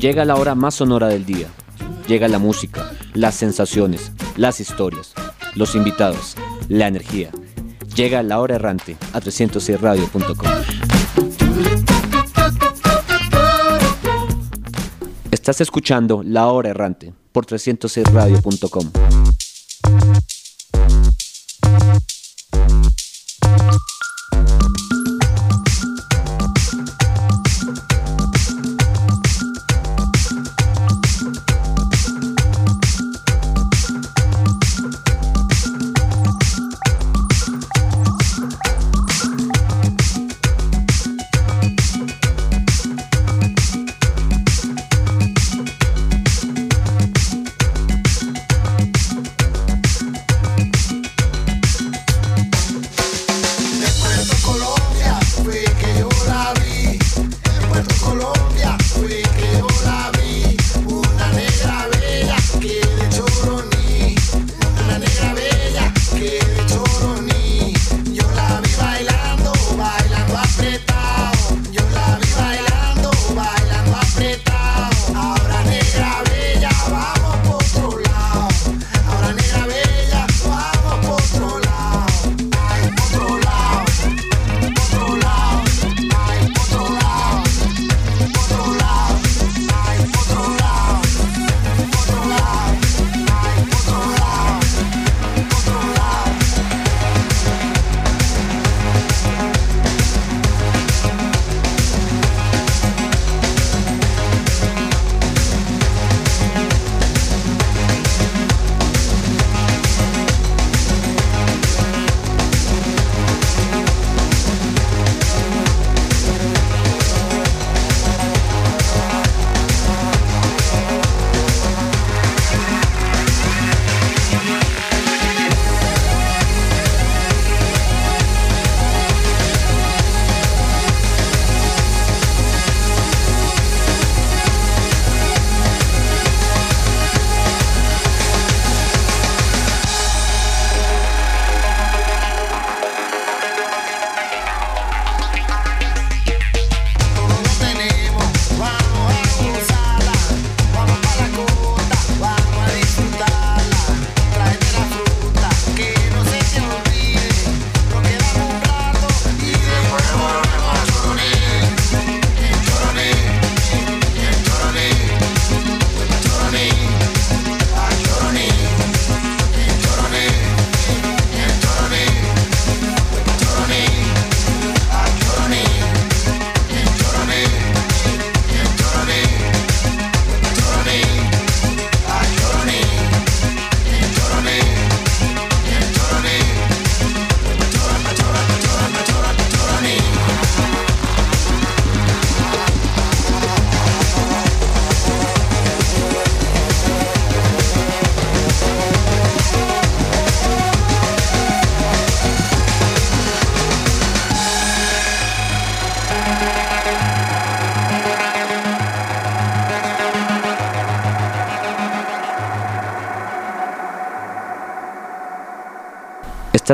Llega la hora más sonora del día. Llega la música, las sensaciones, las historias, los invitados, la energía. Llega la hora errante a 306radio.com. Estás escuchando La Hora Errante por 306radio.com.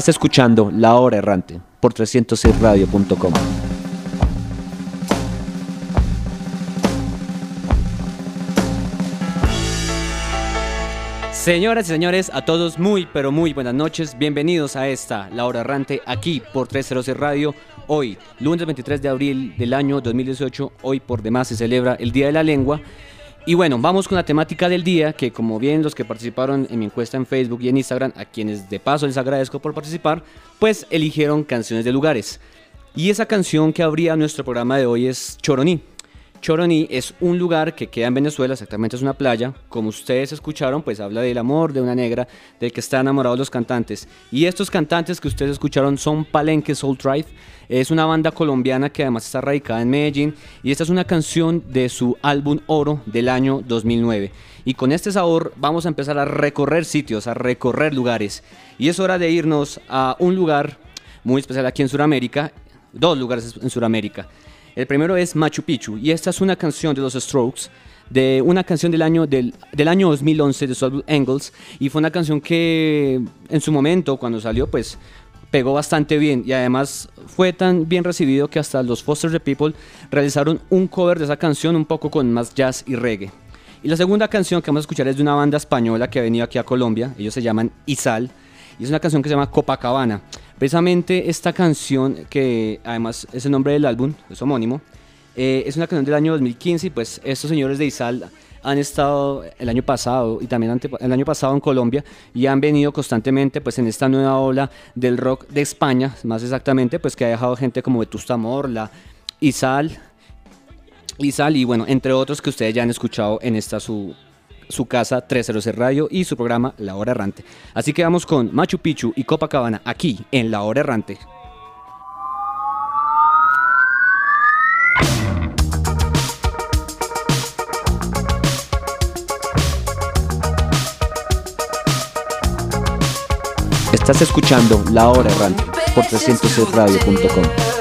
Estás escuchando La Hora Errante por 306radio.com. Señoras y señores, a todos muy pero muy buenas noches. Bienvenidos a esta La Hora Errante aquí por 306 Radio. Hoy, lunes 23 de abril del año 2018, hoy por demás se celebra el Día de la Lengua. Y bueno, vamos con la temática del día, que como bien los que participaron en mi encuesta en Facebook y en Instagram, a quienes de paso les agradezco por participar, pues eligieron canciones de lugares. Y esa canción que abría nuestro programa de hoy es Choroní. Choroní es un lugar que queda en Venezuela, exactamente es una playa. Como ustedes escucharon, pues habla del amor de una negra, del que están enamorados los cantantes. Y estos cantantes que ustedes escucharon son Palenque Soul Drive. Es una banda colombiana que además está radicada en Medellín. Y esta es una canción de su álbum Oro del año 2009. Y con este sabor vamos a empezar a recorrer sitios, a recorrer lugares. Y es hora de irnos a un lugar muy especial aquí en Sudamérica, dos lugares en Sudamérica. El primero es Machu Picchu y esta es una canción de los Strokes de una canción del año, del, del año 2011 de su álbum Angles y fue una canción que en su momento cuando salió pues pegó bastante bien y además fue tan bien recibido que hasta los Foster the People realizaron un cover de esa canción un poco con más jazz y reggae. Y la segunda canción que vamos a escuchar es de una banda española que ha venido aquí a Colombia, ellos se llaman Izal, y es una canción que se llama Copacabana. Precisamente esta canción, que además es el nombre del álbum, es homónimo, eh, es una canción del año 2015 y pues estos señores de Izal han estado el año pasado y también el año pasado en Colombia y han venido constantemente pues en esta nueva ola del rock de España, más exactamente, pues que ha dejado gente como Vetusta Morla, Izal, Izal y bueno, entre otros que ustedes ya han escuchado en esta su, su casa 300 Radio y su programa La Hora Errante. Así que vamos con Machu Picchu y Copacabana aquí en La Hora Errante. Estás escuchando La Hora Errante por 306radio.com.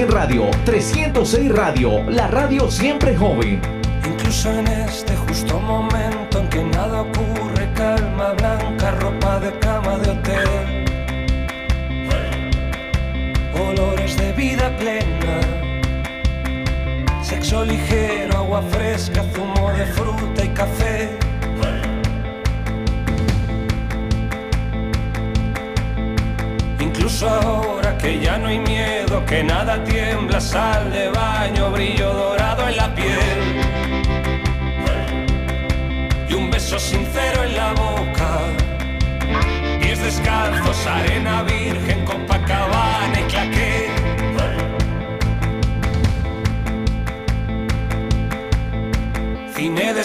verdadera diferencia en radio. 306 Radio, la radio siempre joven. Incluso en este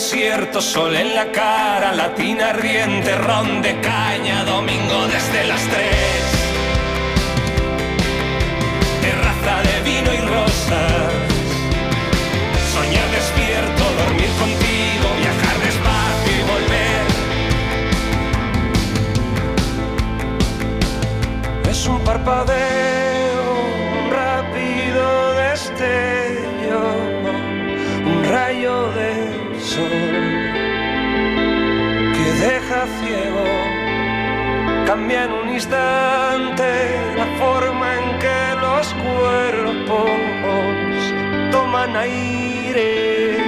desierto, sol en la cara, latina riente, ron de caña, domingo desde las tres. Terraza de vino y rosas, soñar despierto, dormir contigo, viajar despacio y volver. Es un parpadeo, Cambia en un instante la forma en que los cuerpos toman aire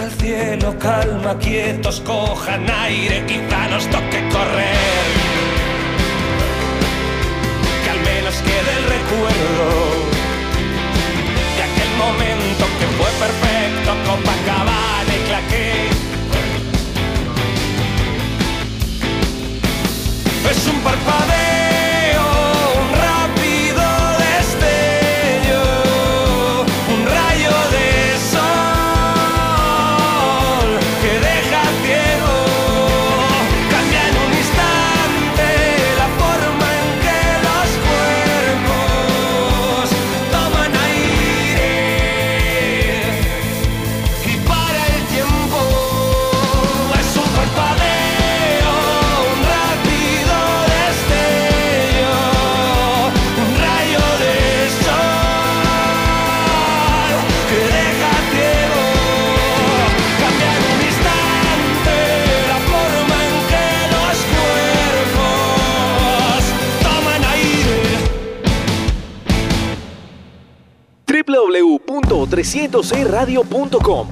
al cielo, calma, quietos, cojan aire, quizá nos toque correr. Que al menos quede el recuerdo de aquel momento que fue perfecto, Copacabana y claqué. Es un parpadeo, www.306radio.com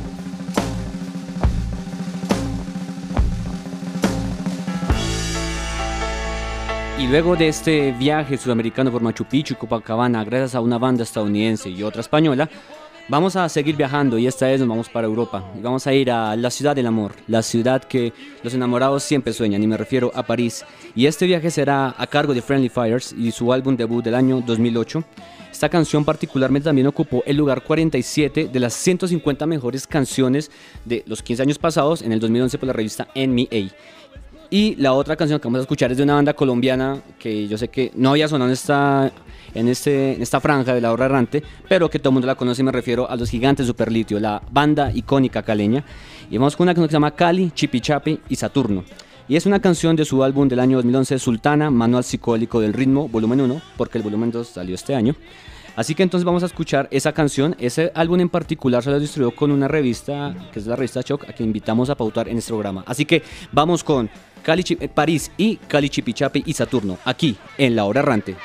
Y luego de este viaje sudamericano por Machu Picchu y Copacabana, gracias a una banda estadounidense y otra española, vamos a seguir viajando y esta vez nos vamos para Europa. Y vamos a ir a la ciudad del amor, la ciudad que los enamorados siempre sueñan, y me refiero a París. Y este viaje será a cargo de Friendly Fires y su álbum debut del año 2008. Esta canción particularmente también ocupó el lugar 47 de las 150 mejores canciones de los 15 años pasados en el 2011 por la revista NMA. Y la otra canción que vamos a escuchar es de una banda colombiana que yo sé que no había sonado en esta, en este, en esta franja de la hora errante, pero que todo el mundo la conoce y me refiero a los gigantes Superlitio, la banda icónica caleña. Y vamos con una que se llama Cali, Chipichapi y Saturno. Y es una canción de su álbum del año 2011, Sultana, Manual Psicólico del Ritmo, volumen 1, porque el volumen 2 salió este año. Así que entonces vamos a escuchar esa canción. Ese álbum en particular se lo distribuyó con una revista, que es la revista Choc, a que invitamos a pautar en este programa. Así que vamos con Cali, eh, París y Cali Chipichapi y Saturno, aquí en La Hora Errante.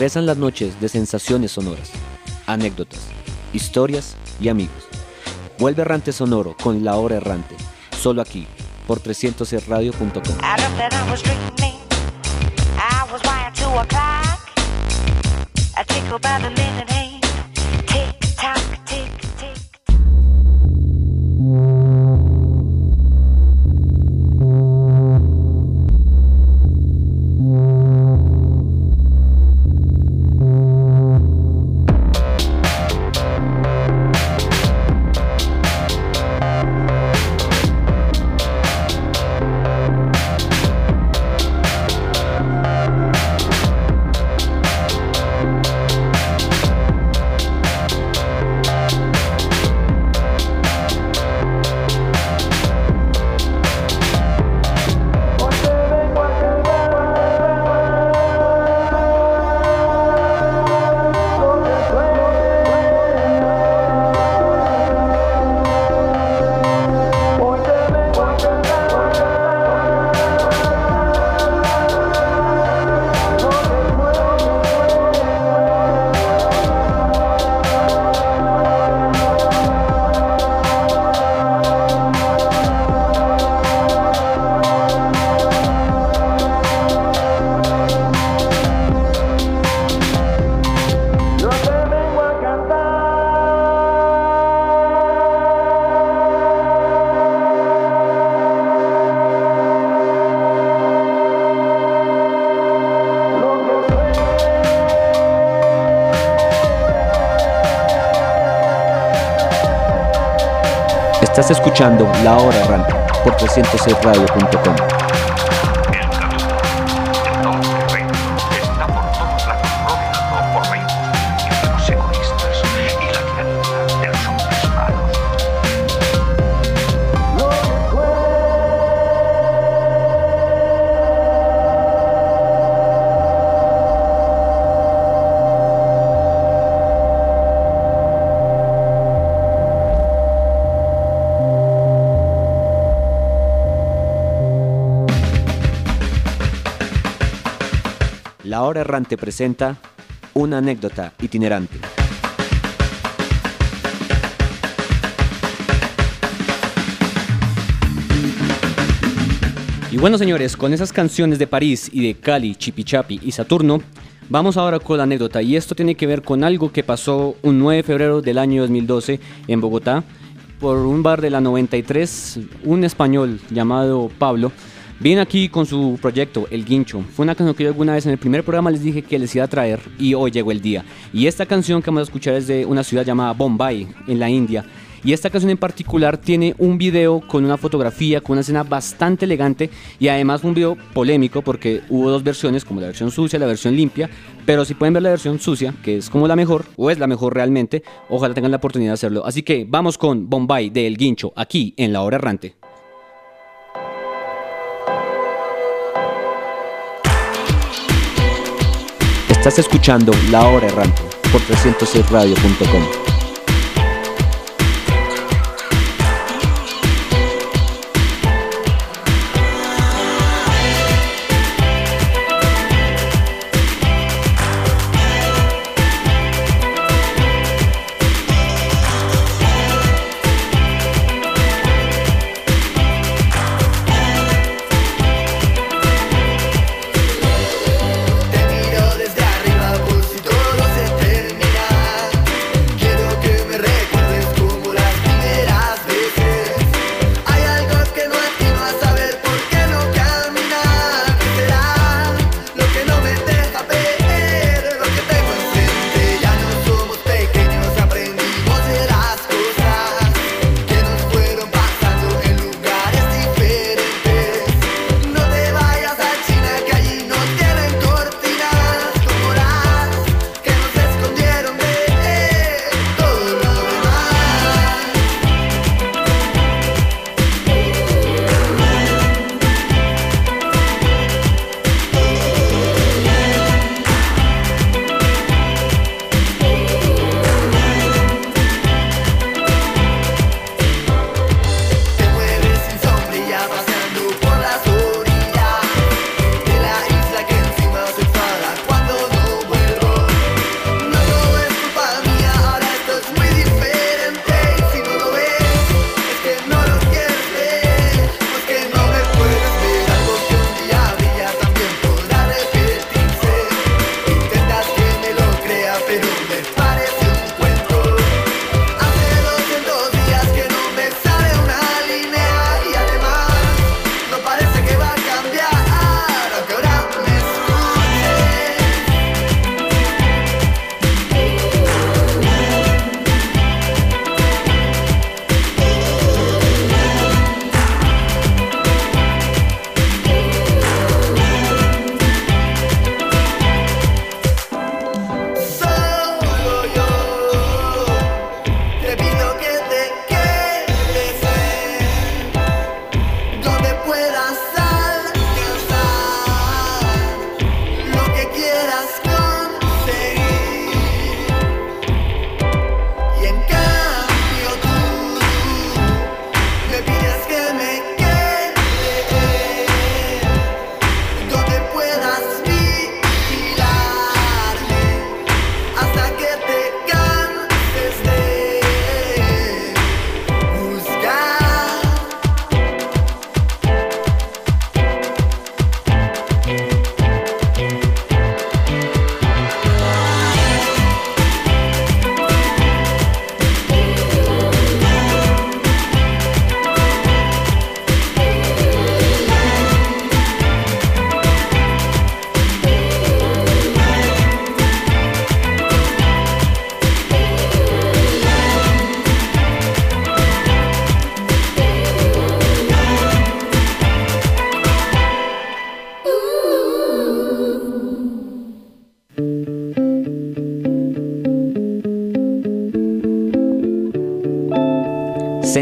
Regresan las noches de sensaciones sonoras, anécdotas, historias y amigos. Vuelve Errante Sonoro con La Hora Errante, solo aquí, por 300radio.com. I escuchando La Hora Errante por 306radio.com. Errante presenta una anécdota itinerante. Y bueno, señores, con esas canciones de París y de Cali, Chipichapi y Saturno, vamos ahora con la anécdota. Y esto tiene que ver con algo que pasó un 9 de febrero del año 2012 en Bogotá. Por un bar de la 93, un español llamado Pablo Viene aquí con su proyecto, El Guincho. Fue una canción que yo alguna vez en el primer programa les dije que les iba a traer y hoy llegó el día. Y esta canción que vamos a escuchar es de una ciudad llamada Bombay, en la India. Y esta canción en particular tiene un video con una fotografía, con una escena bastante elegante y además un video polémico porque hubo dos versiones, como la versión sucia y la versión limpia. Pero si pueden ver la versión sucia, que es como la mejor, o es la mejor realmente, ojalá tengan la oportunidad de hacerlo. Así que vamos con Bombay de El Guincho, aquí en La Hora Errante. Estás escuchando La Hora Errante por 306radio.com.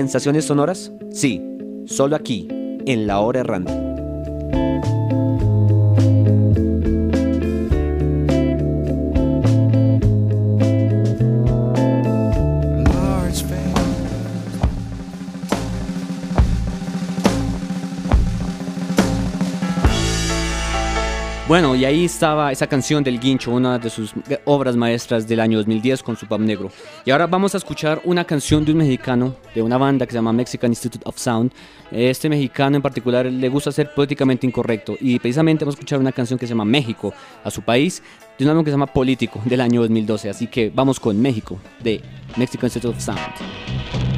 ¿Sensaciones sonoras? Sí, solo aquí, en La Hora Errante. Bueno, y ahí estaba esa canción del Guincho, una de sus obras maestras del año 2010 con su pub negro. Y ahora vamos a escuchar una canción de un mexicano, de una banda que se llama Mexican Institute of Sound. Este mexicano en particular le gusta ser políticamente incorrecto y precisamente vamos a escuchar una canción que se llama México, a su país, de un álbum que se llama Político, del año 2012. Así que vamos con México, de Mexican Institute of Sound.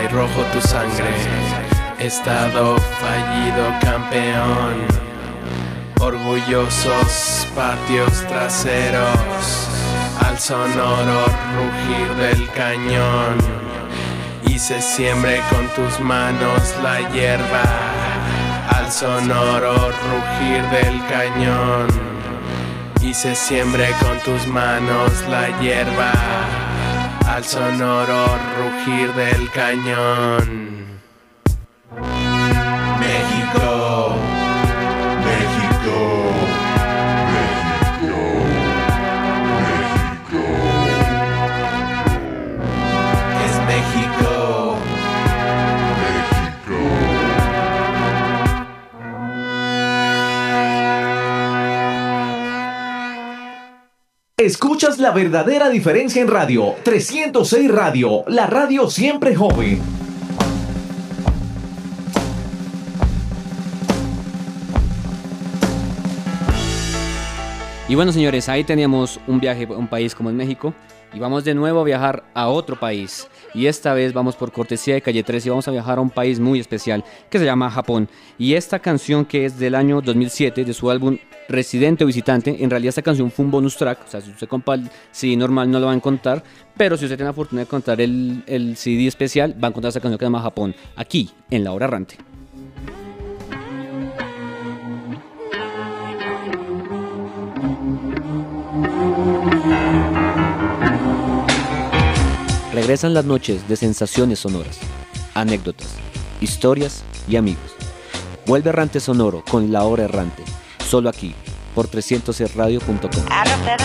Y rojo tu sangre. Estado fallido, campeón. Orgullosos patios traseros, al sonoro rugir del cañón. Y se siembre con tus manos la hierba, al sonoro rugir del cañón. Y se siembre con tus manos la hierba, al sonoro rugir del cañón. Escuchas la verdadera diferencia en radio. 306 Radio, la radio siempre joven. Y bueno, señores, ahí teníamos un viaje a un país como es México. Y vamos de nuevo a viajar a otro país. Y esta vez vamos por cortesía de Calle 13 y vamos a viajar a un país muy especial que se llama Japón. Y esta canción que es del año 2007 de su álbum Residente o Visitante, en realidad esta canción fue un bonus track. O sea, si usted compra el CD normal no lo va a encontrar. Pero si usted tiene la fortuna de encontrar el, el CD especial, va a encontrar esta canción que se llama Japón. Aquí, en La Hora Errante. Regresan las noches de sensaciones sonoras, anécdotas, historias y amigos. Vuelve Errante Sonoro con La Hora Errante, solo aquí, por 300radio.com. Out of that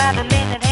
I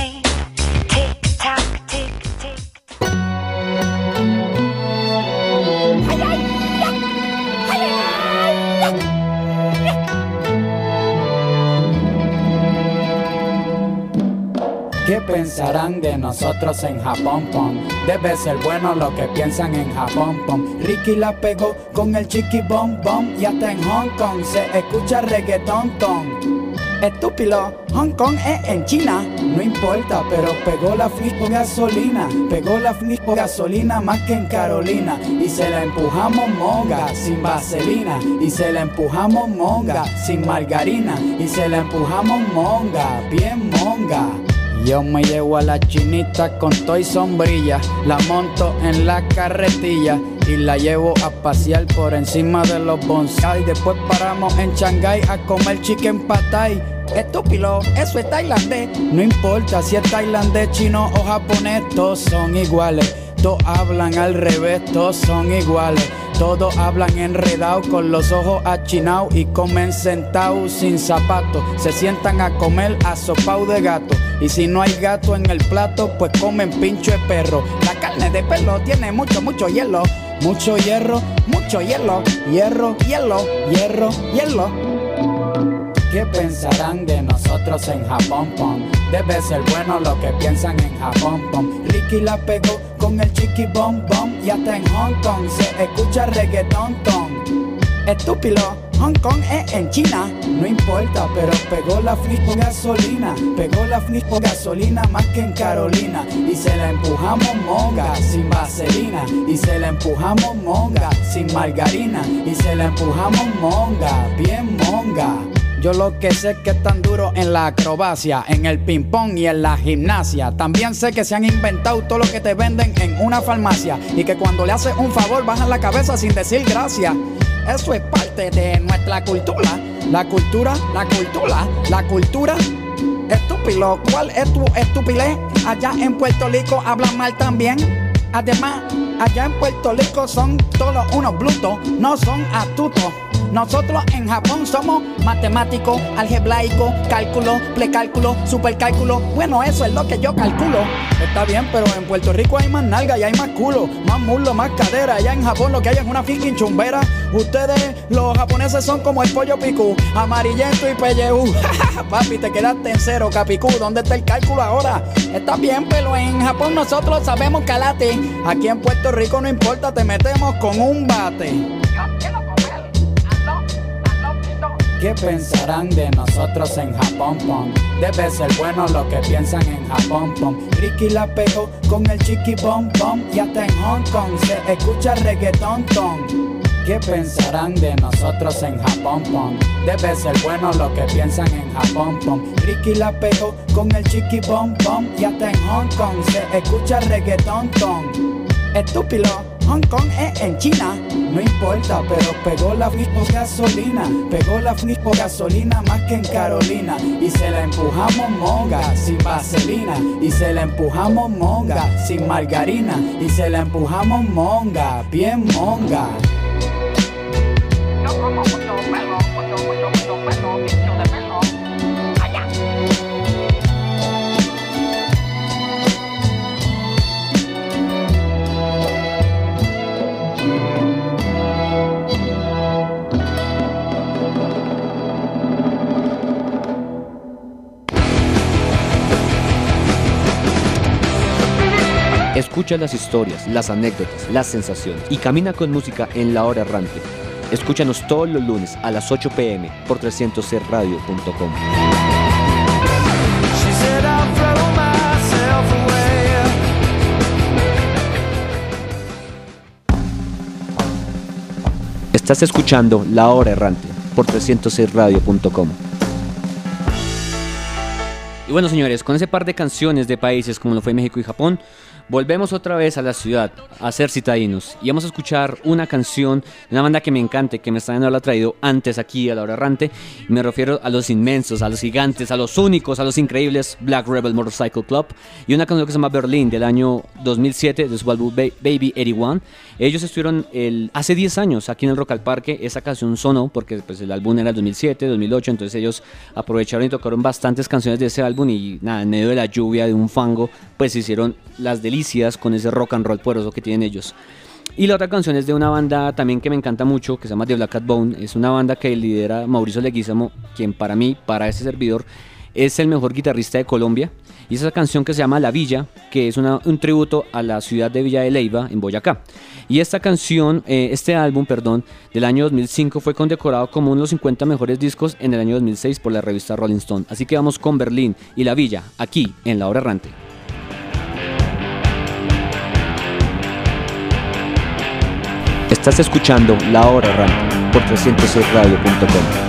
¿Qué pensarán de nosotros en Japón, pom? Debe ser bueno lo que piensan en Japón, pom. Ricky la pegó con el chiqui bom bom y hasta en Hong Kong se escucha reggaetón ton. Estúpido, Hong Kong es en China, no importa, pero pegó la flispo gasolina, pegó la flispo gasolina más que en Carolina y se la empujamos monga sin vaselina y se la empujamos monga sin margarina y se la empujamos monga, bien monga. Yo me llevo a la chinita con toy sombrilla, la monto en la carretilla y la llevo a pasear por encima de los bonsai. Después paramos en Shanghai a comer chicken patay. Estúpido, eso es tailandés. No importa si es tailandés, chino o japonés, todos son iguales. Todos hablan al revés, todos son iguales. Todos hablan enredados con los ojos achinados y comen sentados sin zapatos. Se sientan a comer asopao de gato. Y si no hay gato en el plato, pues comen pincho de perro. La carne de perro tiene mucho, mucho hielo. Mucho hierro, mucho hielo. Hierro, hielo, hierro, hielo. ¿Qué pensarán de nosotros en Japón, pom? Debe ser bueno lo que piensan en Japón, pom. Ricky la pegó con el chiqui bom bom y hasta en Hong Kong se escucha reggaetón ton. Estúpido, Hong Kong es en China, no importa, pero pegó la flispo gasolina, pegó la flispo gasolina más que en Carolina y se la empujamos monga sin vaselina y se la empujamos monga sin margarina y se la empujamos monga, bien monga. Yo lo que sé es que están duros en la acrobacia, en el ping pong y en la gimnasia. También sé que se han inventado todo lo que te venden en una farmacia y que cuando le haces un favor bajan la cabeza sin decir gracias. Eso es parte de nuestra cultura. La cultura, la cultura, la cultura. Estúpido, ¿cuál es tu estupidez? Allá en Puerto Rico hablan mal también. Además, allá en Puerto Rico son todos unos brutos, no son astutos. Nosotros en Japón somos matemáticos, algebraico, cálculo, precálculo, supercálculo. Bueno, eso es lo que yo calculo. Está bien, pero en Puerto Rico hay más nalga y hay más culo, más muslo, más cadera. Allá en Japón lo que hay es una fucking. Ustedes, los japoneses, son como el pollo picú, amarillento y pelleú. Papi, te quedaste en cero, capicú. ¿Dónde está el cálculo ahora? Está bien, pero en Japón nosotros sabemos calate. Aquí en Puerto Rico no importa, te metemos con un bate. ¿Qué pensarán de nosotros en Japón, pom? Debe ser bueno lo que piensan en Japón, pom. Ricky la pegó con el chiqui bom bom y hasta en Hong Kong se escucha reggaetón ton. ¿Qué pensarán de nosotros en Japón, pom? Debe ser bueno lo que piensan en Japón, pom. Ricky la pegó con el chiqui bom bom y hasta en Hong Kong se escucha reggaetón ton. Estúpido, Hong Kong es en China, no importa, pero pegó la flispo gasolina, pegó la flispo gasolina más que en Carolina. Y se la empujamos monga sin vaselina. Y se la empujamos monga sin margarina. Y se la empujamos monga, bien monga. Escucha las historias, las anécdotas, las sensaciones y camina con música en la hora errante. Escúchanos todos los lunes a las 8 pm por 300radio.com. She said I'll throw myself away. Estás escuchando La Hora Errante por 306radio.com. Y bueno, señores, con ese par de canciones de países como lo fue México y Japón, volvemos otra vez a la ciudad a ser citadinos y vamos a escuchar una canción de una banda que me encanta, que me no haberla traído antes aquí a La Hora Errante. Me refiero a los inmensos, a los gigantes, a los únicos, a los increíbles Black Rebel Motorcycle Club y una canción que se llama Berlin del año 2007 de su álbum Ba- Baby 81. Ellos estuvieron el, hace 10 años aquí en el Rock al Parque. Esa canción sonó porque pues, el álbum era el 2007, 2008. Entonces ellos aprovecharon y tocaron bastantes canciones de ese álbum. Y nada, en medio de la lluvia, de un fango, pues hicieron las delicias con ese rock and roll poderoso que tienen ellos. Y la otra canción es de una banda también que me encanta mucho, que se llama The Black Cat Bone. Es una banda que lidera Mauricio Leguizamo, quien para mí, para este servidor, es el mejor guitarrista de Colombia. Y esa canción que se llama La Villa, que es un tributo a la ciudad de Villa de Leyva, en Boyacá. Y esta canción, eh, este álbum, perdón, del año 2005 fue condecorado como uno de los 50 mejores discos en el año 2006 por la revista Rolling Stone. Así que vamos con Berlín y La Villa, aquí en La Hora Errante. Estás escuchando La Hora Errante por 306radio.com.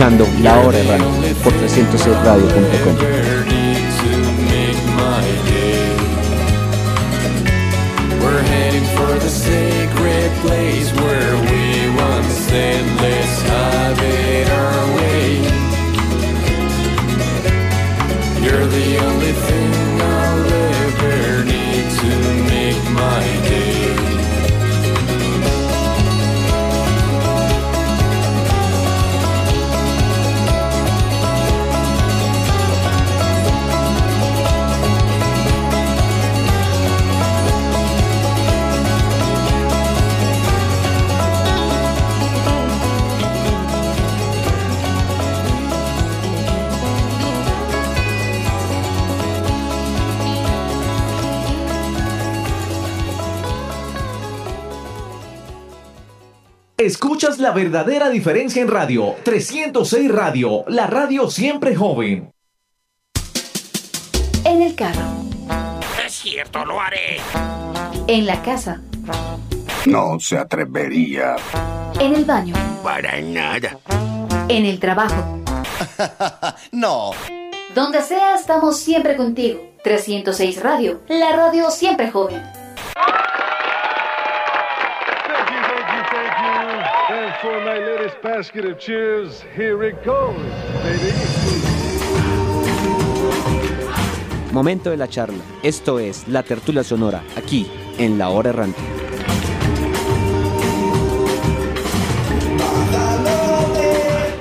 La Hora Errante por 306radio.com. la verdadera diferencia en radio. 306 Radio, la radio siempre joven. En el carro. Es cierto, lo haré. En la casa. No se atrevería. En el baño. Para nada. En el trabajo. no. Donde sea, estamos siempre contigo. 306 Radio, la radio siempre joven. for my latest basket of cheers. Here it goes, baby. Momento de la charla. Esto es La Tertulia Sonora, aquí, en La Hora Errante.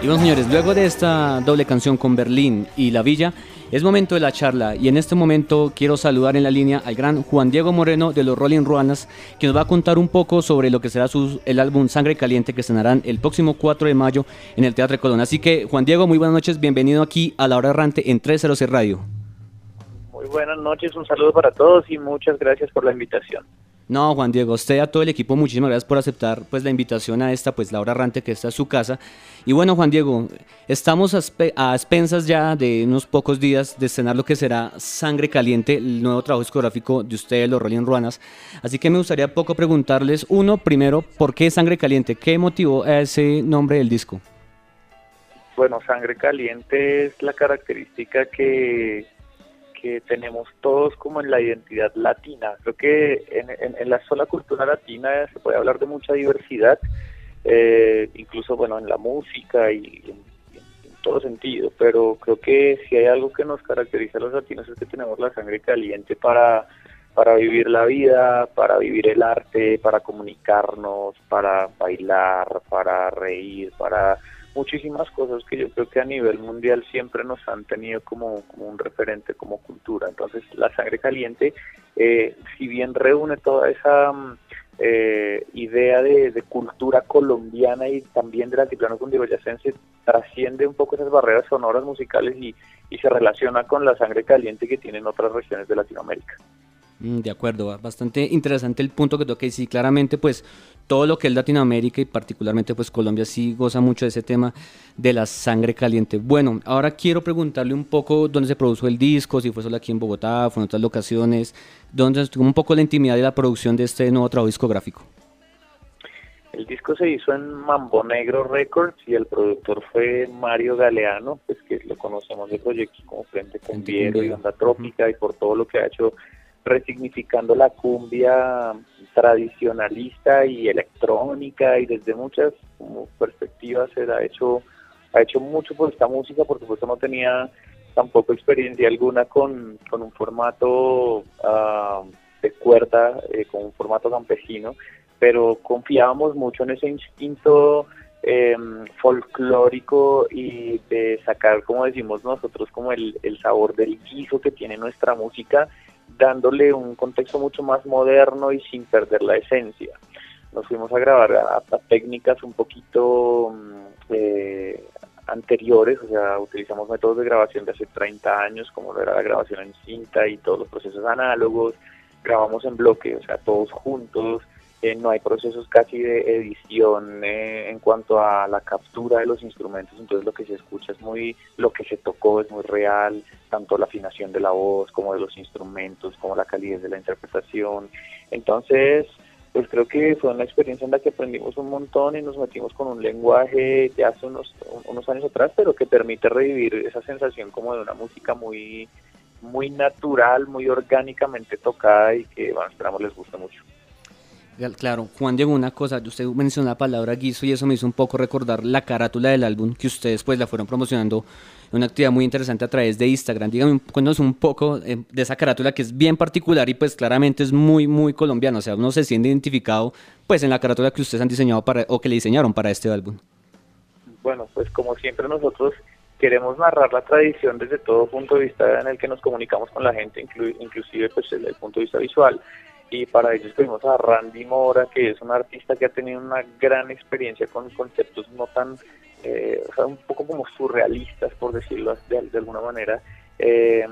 Y bueno, señores, luego de esta doble canción con Berlín y La Villa, es momento de la charla y en este momento quiero saludar en la línea al gran Juan Diego Moreno de los Rolling Ruanas, que nos va a contar un poco sobre lo que será su- el álbum Sangre Caliente que estrenarán el próximo 4 de mayo en el Teatro Colón. Así que, Juan Diego, muy buenas noches, bienvenido aquí a La Hora Errante en 306 Radio. Muy buenas noches, un saludo para todos y muchas gracias por la invitación. No, Juan Diego, usted a todo el equipo, muchísimas gracias por aceptar pues la invitación a esta, pues la hora errante que esta es su casa. Y bueno, Juan Diego, estamos a expensas ya de unos pocos días de estrenar lo que será Sangre Caliente, el nuevo trabajo discográfico de ustedes, los Rolling Ruanas. Así que me gustaría poco preguntarles, uno, primero, ¿por qué Sangre Caliente? ¿Qué motivó a ese nombre del disco? Bueno, sangre caliente es la característica que, que tenemos todos como en la identidad latina. Creo que en, en- en la sola cultura latina se puede hablar de mucha diversidad, eh, incluso bueno en la música y en, en todo sentido, pero creo que si hay algo que nos caracteriza a los latinos es que tenemos la sangre caliente para para vivir la vida, para vivir el arte, para comunicarnos, para bailar, para reír, para muchísimas cosas que yo creo que a nivel mundial siempre nos han tenido como, como un referente, como cultura. Entonces, la sangre caliente, eh, si bien reúne toda esa mm, eh, idea de, de cultura colombiana y también del altiplano cundiboyacense, trasciende un poco esas barreras sonoras musicales y, y se relaciona con la sangre caliente que tienen otras regiones de Latinoamérica. Mm, De acuerdo, bastante interesante el punto que toca y sí, claramente pues todo lo que es Latinoamérica y particularmente pues Colombia sí goza mucho de ese tema de la sangre caliente. Bueno, ahora quiero preguntarle un poco dónde se produjo el disco, si fue solo aquí en Bogotá, fue en otras locaciones, dónde estuvo un poco la intimidad de la producción de este nuevo trabajo discográfico. El disco se hizo en Mambo Negro Records y el productor fue Mario Galeano, pues que lo conocemos de proyectos como Frente Cumbiero y. Onda Trópica y por todo lo que ha hecho resignificando la cumbia tradicionalista y electrónica y desde muchas perspectivas él ha hecho ha hecho mucho por esta música por supuesto no tenía tampoco experiencia alguna con, con un formato ah, de cuerda eh, con un formato campesino pero confiábamos mucho en ese instinto eh, folclórico y de sacar, como decimos nosotros, como el, el sabor del guiso que tiene nuestra música, dándole un contexto mucho más moderno y sin perder la esencia. Nos fuimos a grabar a, técnicas un poquito mm, eh, anteriores, o sea, utilizamos métodos de grabación de hace 30 años, como era la grabación en cinta y todos los procesos análogos, grabamos en bloque, o sea, todos juntos, eh, no hay procesos casi de edición eh, en cuanto a la captura de los instrumentos, entonces lo que se escucha es muy, lo que se tocó es muy real, tanto la afinación de la voz como de los instrumentos, como la calidez de la interpretación. Entonces, pues creo que fue una experiencia en la que aprendimos un montón y nos metimos con un lenguaje de hace unos, unos años atrás, pero que permite revivir esa sensación como de una música muy muy natural, muy orgánicamente tocada y que, bueno, esperamos les guste mucho. Claro, Juan Diego, una cosa, usted mencionó la palabra guiso y eso me hizo un poco recordar la carátula del álbum que ustedes pues la fueron promocionando una actividad muy interesante a través de Instagram. Dígame, cuéntanos un poco eh, de esa carátula que es bien particular y pues claramente es muy, muy colombiana, o sea, uno se siente identificado pues en la carátula que ustedes han diseñado para, o que le diseñaron para este álbum. Bueno, pues como siempre nosotros queremos narrar la tradición desde todo punto de vista en el que nos comunicamos con la gente, inclu inclusive pues desde el punto de vista visual y para ello escogimos a Randy Mora, que es un artista que ha tenido una gran experiencia con conceptos no tan, eh, o sea, un poco como surrealistas, por decirlo de, de alguna manera, eh,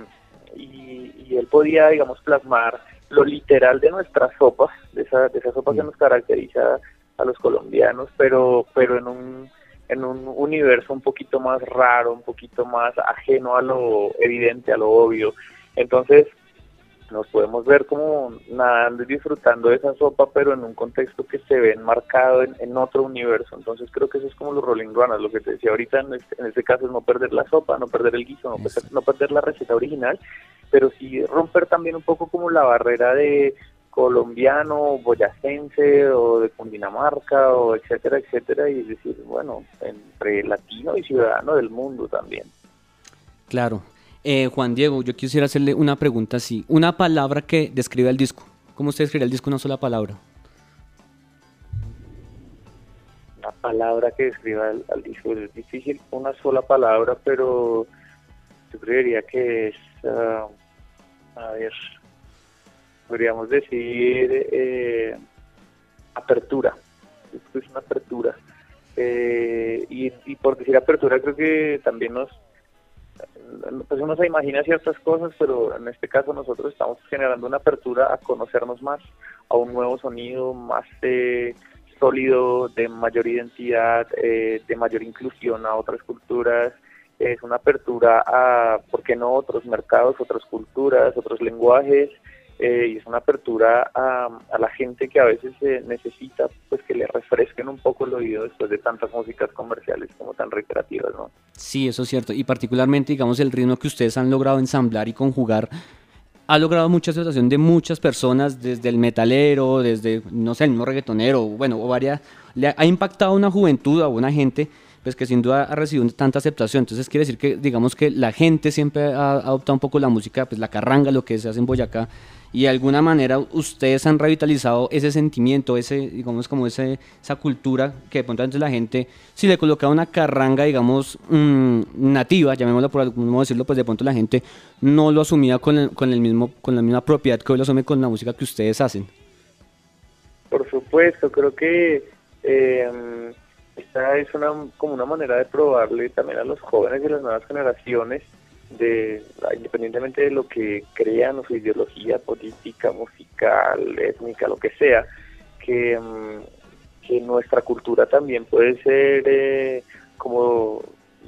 y, y, él podía, digamos, plasmar lo literal de nuestras sopas, de esa, de esa sopa que nos caracteriza a los colombianos, pero, pero en un en un universo un poquito más raro, un poquito más ajeno a lo evidente, a lo obvio. Entonces, nos podemos ver como nadando y disfrutando de esa sopa, pero en un contexto que se ve enmarcado en, en otro universo. Entonces creo que eso es como los Rolling Runners, lo que te decía ahorita, en este, en este caso es no perder la sopa, no perder el guiso, no perder, no perder la receta original, pero sí romper también un poco como la barrera de colombiano, boyacense o de Cundinamarca o etcétera, etcétera, y decir, bueno, entre latino y ciudadano del mundo también. Claro. Eh, Juan Diego, yo quisiera hacerle una pregunta así. Una palabra que describe el disco. ¿Cómo usted describe el disco una sola palabra? Una palabra que describa al, al disco es difícil, una sola palabra, pero yo creería que es, ah, a ver, podríamos decir eh, apertura. Esto es una apertura. Eh, y por decir apertura creo que también nos pues uno se imagina ciertas cosas, pero en este caso nosotros estamos generando una apertura a conocernos más, a un nuevo sonido más eh, sólido, de mayor identidad, eh, de mayor inclusión a otras culturas. Es una apertura a, ¿por qué no?, otros mercados, otras culturas, otros lenguajes. Eh, y es una apertura a, a la gente que a veces eh, necesita pues que le refresquen un poco el oído después de tantas músicas comerciales como tan recreativas, ¿no? Sí, eso es cierto. Y particularmente, digamos, el ritmo que ustedes han logrado ensamblar y conjugar ha logrado mucha aceptación de muchas personas, desde el metalero, desde, no sé, el mismo reggaetonero, bueno, o varias, le ha, impactado a una juventud, a una gente, pues que sin duda ha recibido tanta aceptación. Entonces quiere decir que, digamos que la gente siempre ha adoptado un poco la música, pues la carranga, lo que se hace en Boyacá, y de alguna manera ustedes han revitalizado ese sentimiento, ese, digamos, como ese, esa cultura que de pronto antes la gente, si le colocaba una carranga, digamos, mm, nativa, llamémoslo por algún modo decirlo, pues de pronto la gente no lo asumía con, el, con, el mismo, con la misma propiedad que hoy lo asume con la música que ustedes hacen. Por supuesto, creo que eh, esta es una como una manera de probarle también a los jóvenes y las nuevas generaciones de independientemente de lo que crean o su ideología política, musical, étnica, lo que sea, que, mm, que nuestra cultura también puede ser eh, como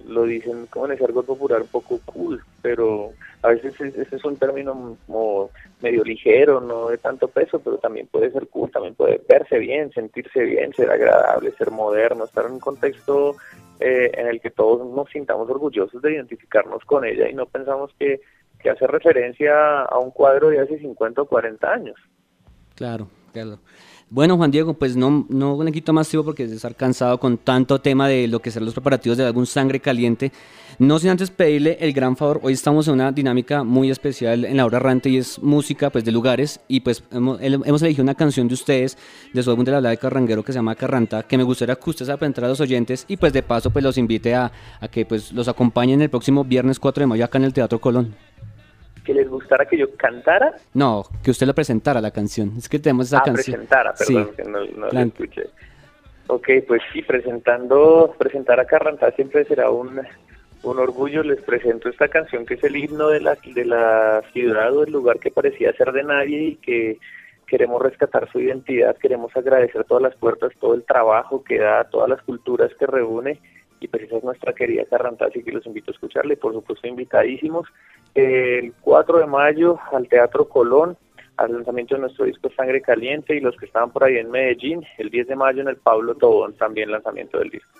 lo dicen como en ese argot popular un poco cool, pero a veces es- ese es un término como medio ligero, no de tanto peso, pero también puede ser cool, también puede verse bien, sentirse bien, ser agradable, ser moderno, estar en un contexto eh, en el que todos nos sintamos orgullosos de identificarnos con ella y no pensamos que, que hace referencia a un cuadro de hace 50 o 40 años. Claro, claro. Bueno, Juan Diego, pues no, no le quito más tiempo porque es estar cansado con tanto tema de lo que serán los preparativos de algún sangre caliente. No sin antes pedirle el gran favor, hoy estamos en una dinámica muy especial en la hora errante y es música pues de lugares y pues hemos, hemos elegido una canción de ustedes de su álbum de la Bala de Carranguero que se llama Carranta, que me gustaría que ustedes apresentar a los oyentes y pues de paso pues los invite a, a que pues los acompañen el próximo viernes 4 de mayo acá en el Teatro Colón. Que les gustara que yo cantara, No, que usted lo presentara la canción. Es que tenemos esa ah, canción. presentara, perdón, Sí. que no, no La- escuché. Ok, pues sí, presentando, presentar a Carrantá siempre será un, un orgullo. Les presento esta canción que es el himno de la, de la ciudad o el lugar que parecía ser de nadie y que queremos rescatar su identidad, queremos agradecer todas las puertas, todo el trabajo que da, todas las culturas que reúne y pues esa es nuestra querida Carrantá, así que los invito a escucharle, por supuesto invitadísimos. El 4 de mayo al Teatro Colón, al lanzamiento de nuestro disco Sangre Caliente y los que estaban por ahí en Medellín, el 10 de mayo en el Pablo Tobón, también lanzamiento del disco.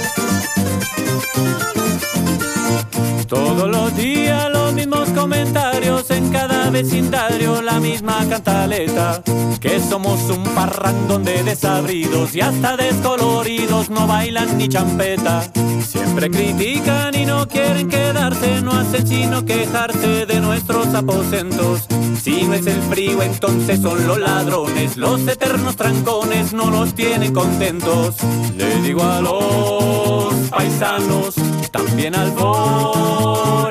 Todos los días los mismos comentarios en cada vecindario, la misma cantaleta. Que somos un parrandón de desabridos y hasta descoloridos, no bailan ni champeta. Siempre critican y no quieren quedarse, no hacen sino quejarse de nuestros aposentos. Si no es el frío, entonces son los ladrones, los eternos trancones no los tienen contentos. Le digo a los paisanos, también al forastero,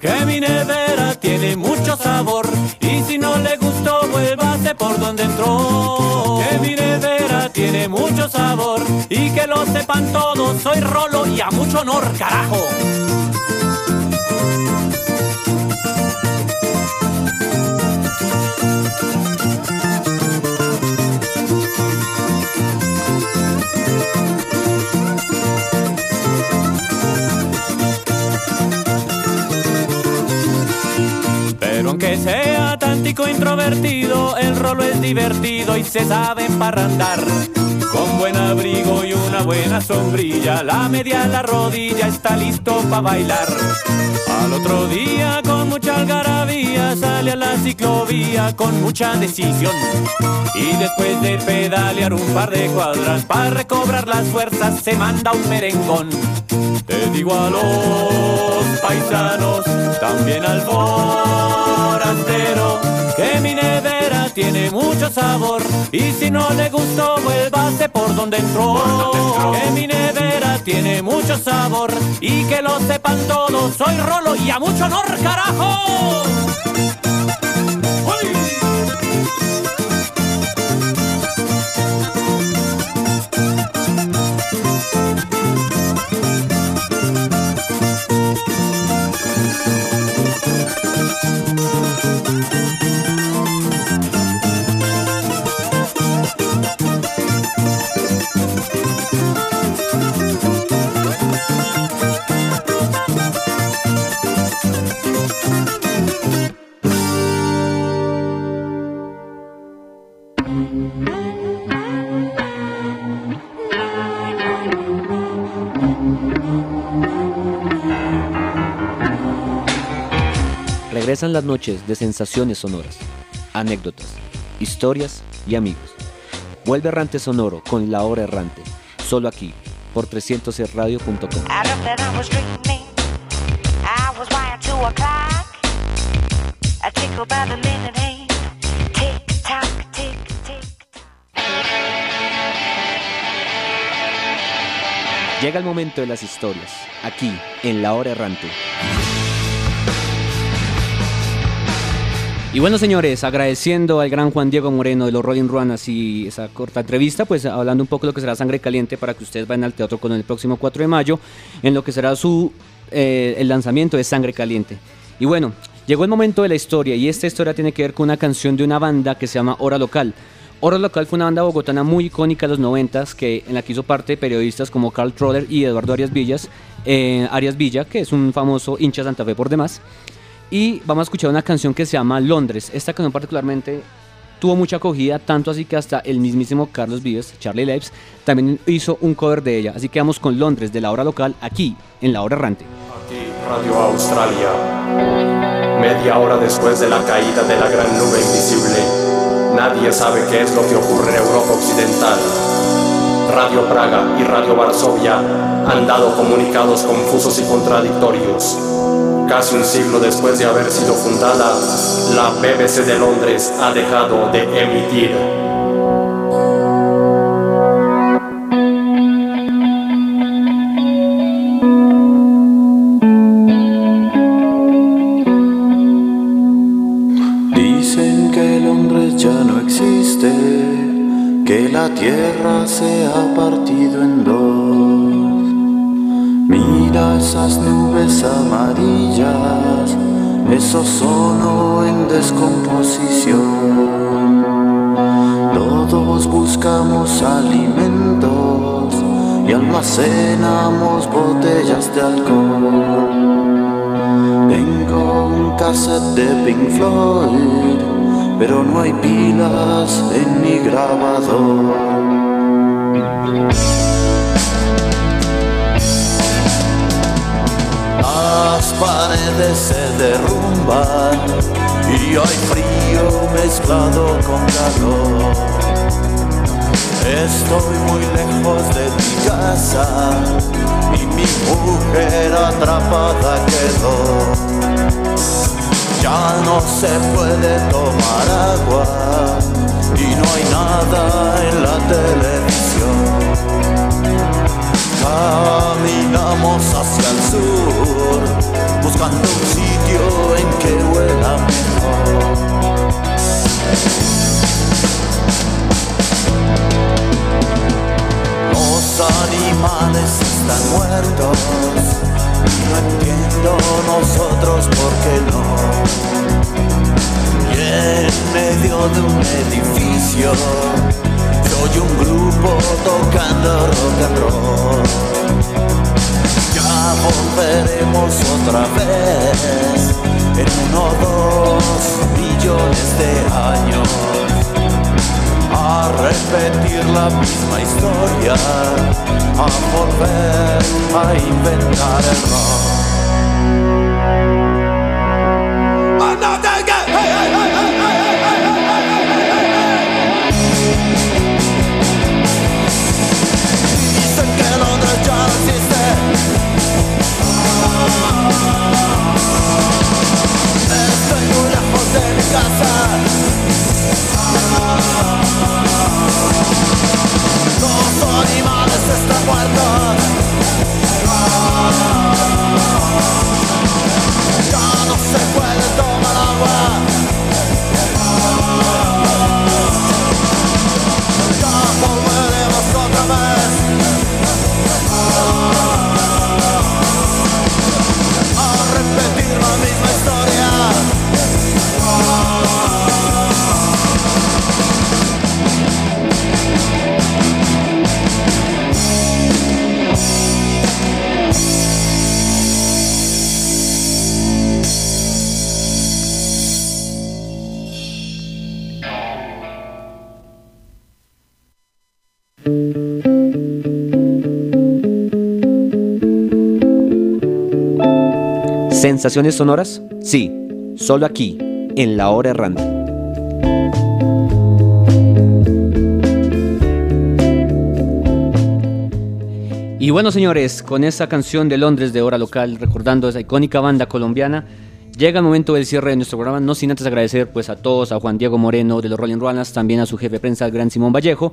que mi nevera tiene mucho sabor y si no le gustó, vuélvase por donde entró. Que mi nevera tiene mucho sabor y que lo sepan todos, soy rolo y a mucho honor, carajo. Aunque sea tantico introvertido, el rolo es divertido y se sabe emparrandar. Con buen abrigo y una buena sombrilla, la media en la rodilla está listo para bailar. Al otro día con mucha algarabía sale a la ciclovía con mucha decisión. Y después de pedalear un par de cuadras para recobrar las fuerzas se manda un merengón. Te digo a los paisanos, también al forastero, tiene mucho sabor y si no le gustó vuélvase por donde entró. Que mi nevera tiene mucho sabor y que lo sepan todos, soy Rolo y a mucho honor, carajo. Las noches de sensaciones sonoras, anécdotas, historias y amigos. Vuelve Errante Sonoro con La Hora Errante, solo aquí, por 300radio.com. I looked and I was dreaming. I was wired to a clock. A tickle by the minute hand. Tick tock, tick tick. Llega el momento de las historias, aquí, en La Hora Errante. Y bueno, señores, agradeciendo al gran Juan Diego Moreno de los Rolling Ruanas y esa corta entrevista, pues hablando un poco de lo que será Sangre Caliente para que ustedes vayan al teatro con el próximo 4 de mayo, en lo que será su eh, el lanzamiento de Sangre Caliente. Y bueno, llegó el momento de la historia y esta historia tiene que ver con una canción de una banda que se llama Hora Local. Hora Local fue una banda bogotana muy icónica de los 90 que en la que hizo parte periodistas como Carl Troller y Eduardo Arias Villas, eh, Arias Villa, que es un famoso hincha Santa Fe por demás. Y vamos a escuchar una canción que se llama Londres. Esta canción particularmente tuvo mucha acogida, tanto así que hasta el mismísimo Carlos Vives, Charlie Leibs, también hizo un cover de ella. Así que vamos con Londres de la hora local aquí en la hora errante. Radio Australia. Media hora después de la caída de la gran nube invisible, nadie sabe qué es lo que ocurre en Europa Occidental. Radio Praga y Radio Varsovia han dado comunicados confusos y contradictorios. Casi un siglo después de haber sido fundada, la BBC de Londres ha dejado de emitir. Esas nubes amarillas, eso sonó en descomposición. Todos buscamos alimentos y almacenamos botellas de alcohol. Tengo un cassette de Pink Floyd, pero no hay pilas en mi grabador. Las paredes se derrumban y hay frío mezclado con calor. Estoy muy lejos de mi casa y mi mujer atrapada quedó. Ya no se puede tomar agua y no hay nada en la televisión. Caminamos hacia el sur, buscando un sitio en que huela mejor. Los animales están muertos, no entiendo nosotros por qué no. Y en medio de un edificio, soy un grupo tocando rock and roll volveremos otra vez en uno dos millones de años a repetir la misma historia, a volver a inventar el rock. Estoy muy lejos de mi casa. ¿Sensaciones sonoras? Sí, solo aquí, en la hora errante. Y bueno, señores, con esta canción de Londres de hora local, recordando esa icónica banda colombiana, llega el momento del cierre de nuestro programa, no sin antes agradecer pues a todos, a Juan Diego Moreno de los Rolling Ruanas, también a su jefe de prensa, el gran Simón Vallejo,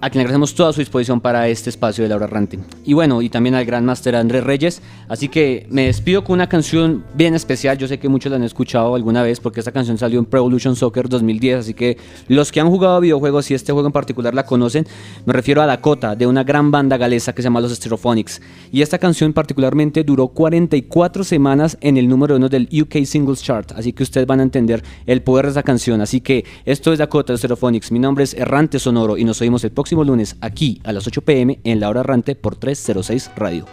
a quien agradecemos toda su disposición para este espacio de la hora errante. Y bueno, y también al gran máster Andrés Reyes. Así que me despido con una canción bien especial. Yo sé que muchos la han escuchado alguna vez porque esta canción salió en Pro Evolution Soccer 2010. Así que los que han jugado videojuegos y este juego en particular la conocen, me refiero a Dakota, de una gran banda galesa que se llama Los Stereophonics. Y esta canción particularmente duró 44 semanas en el número uno del UK Singles Chart. Así que ustedes van a entender el poder de esa canción. Así que esto es Dakota de Stereophonics. Mi nombre es Errante Sonoro y nos oímos el próximo lunes aquí a las 8 pm en la hora errante por 306 Radio.